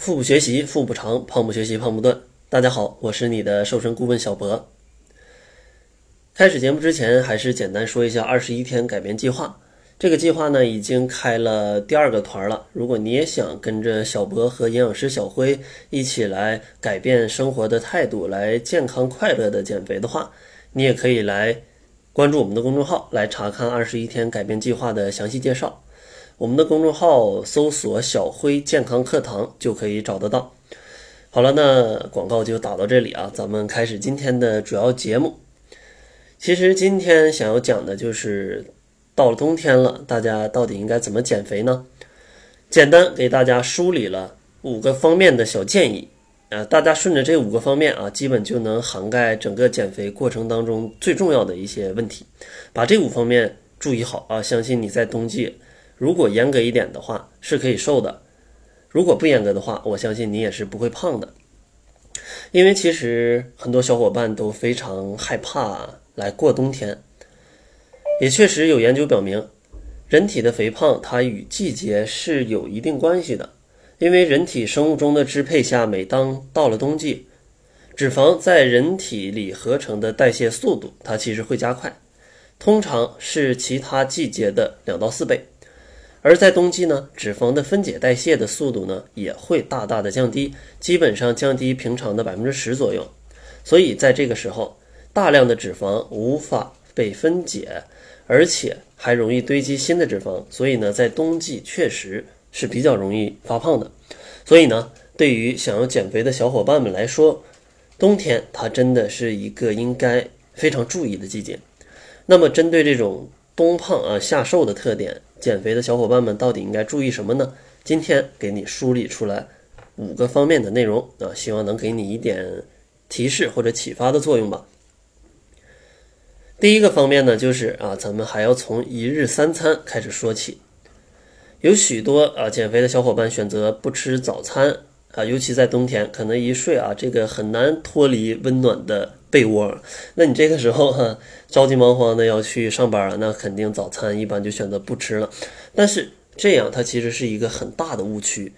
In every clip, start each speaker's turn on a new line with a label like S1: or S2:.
S1: 腹部学习，腹部长；胖不学习，胖不断。大家好，我是你的瘦身顾问小博。开始节目之前，还是简单说一下二十一天改变计划。这个计划呢，已经开了第二个团了。如果你也想跟着小博和营养师小辉一起来改变生活的态度，来健康快乐的减肥的话，你也可以来关注我们的公众号，来查看二十一天改变计划的详细介绍。我们的公众号搜索“小辉健康课堂”就可以找得到。好了，那广告就打到这里啊，咱们开始今天的主要节目。其实今天想要讲的就是到了冬天了，大家到底应该怎么减肥呢？简单给大家梳理了五个方面的小建议，呃，大家顺着这五个方面啊，基本就能涵盖整个减肥过程当中最重要的一些问题。把这五方面注意好啊，相信你在冬季。如果严格一点的话，是可以瘦的；如果不严格的话，我相信你也是不会胖的。因为其实很多小伙伴都非常害怕来过冬天，也确实有研究表明，人体的肥胖它与季节是有一定关系的。因为人体生物钟的支配下，每当到了冬季，脂肪在人体里合成的代谢速度它其实会加快，通常是其他季节的两到四倍。而在冬季呢，脂肪的分解代谢的速度呢也会大大的降低，基本上降低平常的百分之十左右。所以在这个时候，大量的脂肪无法被分解，而且还容易堆积新的脂肪。所以呢，在冬季确实是比较容易发胖的。所以呢，对于想要减肥的小伙伴们来说，冬天它真的是一个应该非常注意的季节。那么，针对这种冬胖啊夏瘦的特点。减肥的小伙伴们到底应该注意什么呢？今天给你梳理出来五个方面的内容啊，希望能给你一点提示或者启发的作用吧。第一个方面呢，就是啊，咱们还要从一日三餐开始说起。有许多啊减肥的小伙伴选择不吃早餐啊，尤其在冬天，可能一睡啊，这个很难脱离温暖的。被窝，那你这个时候哈着急忙慌的要去上班了，那肯定早餐一般就选择不吃了。但是这样它其实是一个很大的误区，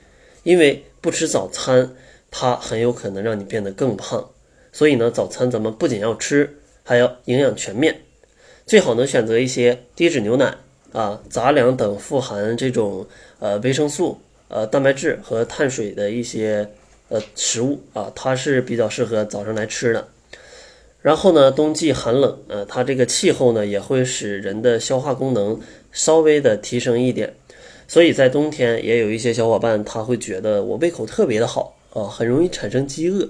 S1: 因为不吃早餐，它很有可能让你变得更胖。所以呢，早餐咱们不仅要吃，还要营养全面，最好能选择一些低脂牛奶啊、杂粮等富含这种呃维生素、呃蛋白质和碳水的一些呃食物啊，它是比较适合早上来吃的。然后呢，冬季寒冷，呃，它这个气候呢也会使人的消化功能稍微的提升一点，所以在冬天也有一些小伙伴他会觉得我胃口特别的好啊，很容易产生饥饿。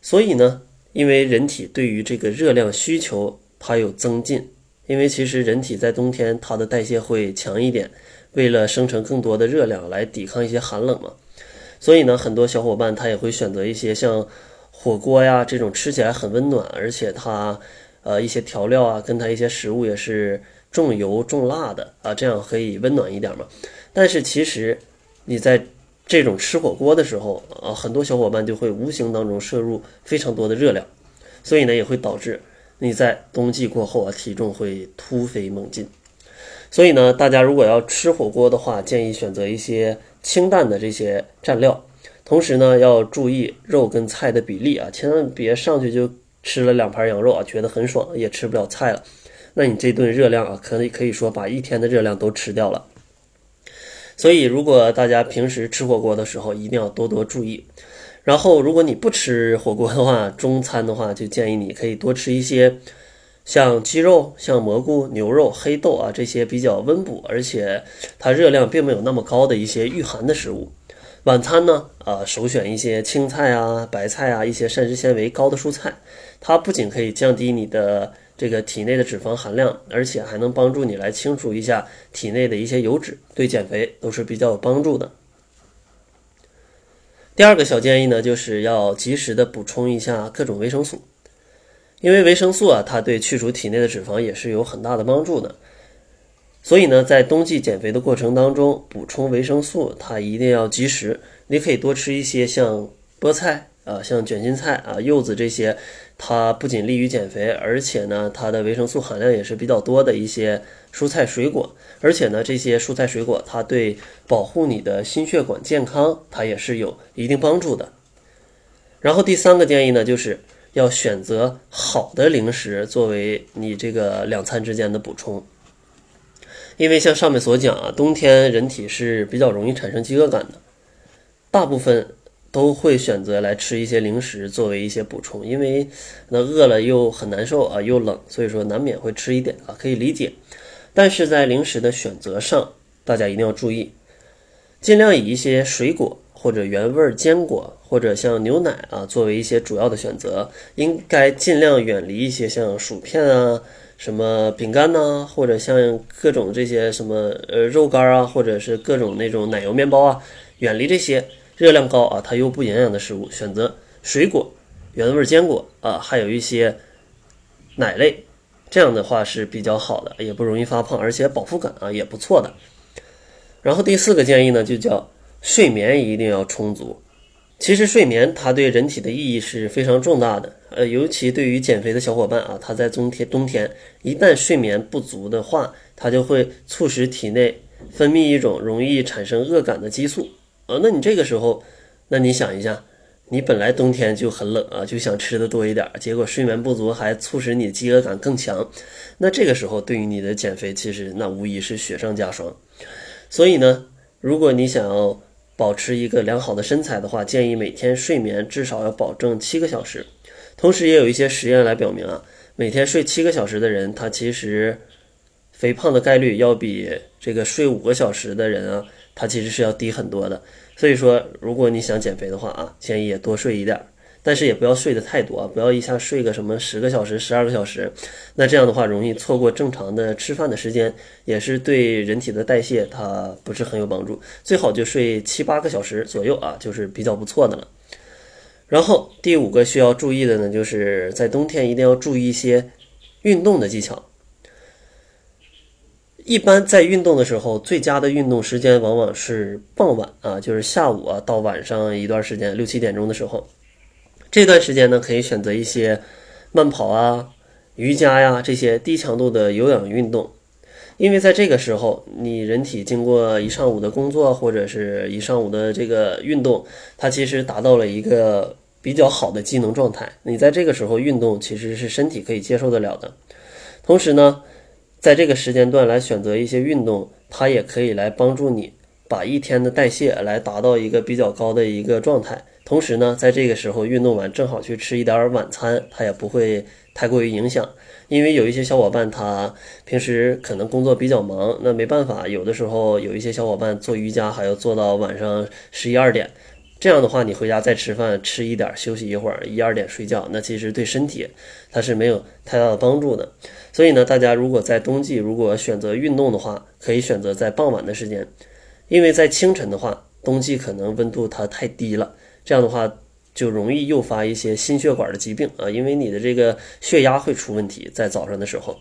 S1: 所以呢，因为人体对于这个热量需求它有增进，因为其实人体在冬天它的代谢会强一点，为了生成更多的热量来抵抗一些寒冷嘛，所以呢，很多小伙伴他也会选择一些像。火锅呀，这种吃起来很温暖，而且它，呃，一些调料啊，跟它一些食物也是重油重辣的啊，这样可以温暖一点嘛。但是其实你在这种吃火锅的时候啊，很多小伙伴就会无形当中摄入非常多的热量，所以呢也会导致你在冬季过后啊体重会突飞猛进。所以呢，大家如果要吃火锅的话，建议选择一些清淡的这些蘸料。同时呢，要注意肉跟菜的比例啊，千万别上去就吃了两盘羊肉啊，觉得很爽，也吃不了菜了。那你这顿热量啊，可以可以说把一天的热量都吃掉了。所以，如果大家平时吃火锅的时候，一定要多多注意。然后，如果你不吃火锅的话，中餐的话，就建议你可以多吃一些像鸡肉、像蘑菇、牛肉、黑豆啊这些比较温补，而且它热量并没有那么高的一些御寒的食物。晚餐呢，啊，首选一些青菜啊、白菜啊，一些膳食纤维高的蔬菜，它不仅可以降低你的这个体内的脂肪含量，而且还能帮助你来清除一下体内的一些油脂，对减肥都是比较有帮助的。第二个小建议呢，就是要及时的补充一下各种维生素，因为维生素啊，它对去除体内的脂肪也是有很大的帮助的。所以呢，在冬季减肥的过程当中，补充维生素它一定要及时。你可以多吃一些像菠菜啊，像卷心菜啊、柚子这些，它不仅利于减肥，而且呢，它的维生素含量也是比较多的一些蔬菜水果。而且呢，这些蔬菜水果它对保护你的心血管健康，它也是有一定帮助的。然后第三个建议呢，就是要选择好的零食作为你这个两餐之间的补充。因为像上面所讲啊，冬天人体是比较容易产生饥饿感的，大部分都会选择来吃一些零食作为一些补充，因为那饿了又很难受啊，又冷，所以说难免会吃一点啊，可以理解。但是在零食的选择上，大家一定要注意，尽量以一些水果或者原味坚果或者像牛奶啊作为一些主要的选择，应该尽量远离一些像薯片啊。什么饼干呐？或者像各种这些什么呃肉干啊，或者是各种那种奶油面包啊，远离这些热量高啊，它又不营养的食物，选择水果、原味坚果啊，还有一些奶类，这样的话是比较好的，也不容易发胖，而且饱腹感啊也不错的。然后第四个建议呢，就叫睡眠一定要充足。其实睡眠它对人体的意义是非常重大的，呃，尤其对于减肥的小伙伴啊，他在冬天冬天一旦睡眠不足的话，它就会促使体内分泌一种容易产生饿感的激素，呃，那你这个时候，那你想一下，你本来冬天就很冷啊，就想吃的多一点，结果睡眠不足还促使你饥饿感更强，那这个时候对于你的减肥其实那无疑是雪上加霜，所以呢，如果你想要。保持一个良好的身材的话，建议每天睡眠至少要保证七个小时。同时，也有一些实验来表明啊，每天睡七个小时的人，他其实肥胖的概率要比这个睡五个小时的人啊，他其实是要低很多的。所以说，如果你想减肥的话啊，建议也多睡一点。但是也不要睡得太多啊，不要一下睡个什么十个小时、十二个小时，那这样的话容易错过正常的吃饭的时间，也是对人体的代谢它不是很有帮助。最好就睡七八个小时左右啊，就是比较不错的了。然后第五个需要注意的呢，就是在冬天一定要注意一些运动的技巧。一般在运动的时候，最佳的运动时间往往是傍晚啊，就是下午啊到晚上一段时间，六七点钟的时候。这段时间呢，可以选择一些慢跑啊、瑜伽呀这些低强度的有氧运动，因为在这个时候，你人体经过一上午的工作或者是一上午的这个运动，它其实达到了一个比较好的机能状态。你在这个时候运动，其实是身体可以接受得了的。同时呢，在这个时间段来选择一些运动，它也可以来帮助你把一天的代谢来达到一个比较高的一个状态。同时呢，在这个时候运动完，正好去吃一点晚餐，它也不会太过于影响。因为有一些小伙伴他平时可能工作比较忙，那没办法，有的时候有一些小伙伴做瑜伽还要做到晚上十一二点，这样的话你回家再吃饭，吃一点休息一会儿，一二点睡觉，那其实对身体它是没有太大的帮助的。所以呢，大家如果在冬季如果选择运动的话，可以选择在傍晚的时间，因为在清晨的话，冬季可能温度它太低了。这样的话就容易诱发一些心血管的疾病啊，因为你的这个血压会出问题。在早上的时候，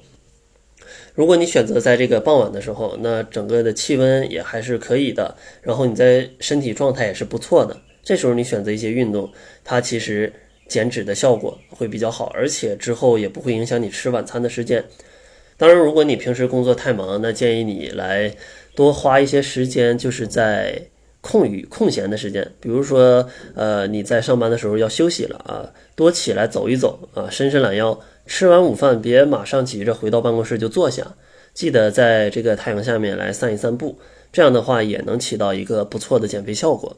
S1: 如果你选择在这个傍晚的时候，那整个的气温也还是可以的，然后你在身体状态也是不错的。这时候你选择一些运动，它其实减脂的效果会比较好，而且之后也不会影响你吃晚餐的时间。当然，如果你平时工作太忙，那建议你来多花一些时间，就是在。空余空闲的时间，比如说，呃，你在上班的时候要休息了啊，多起来走一走啊，伸伸懒腰。吃完午饭别马上急着回到办公室就坐下，记得在这个太阳下面来散一散步，这样的话也能起到一个不错的减肥效果。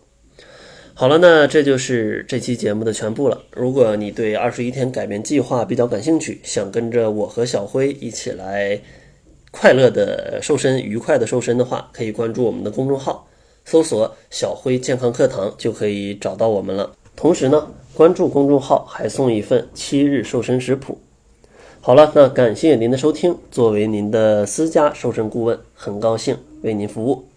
S1: 好了，那这就是这期节目的全部了。如果你对二十一天改变计划比较感兴趣，想跟着我和小辉一起来快乐的瘦身、愉快的瘦身的话，可以关注我们的公众号。搜索“小辉健康课堂”就可以找到我们了。同时呢，关注公众号还送一份七日瘦身食谱。好了，那感谢您的收听。作为您的私家瘦身顾问，很高兴为您服务。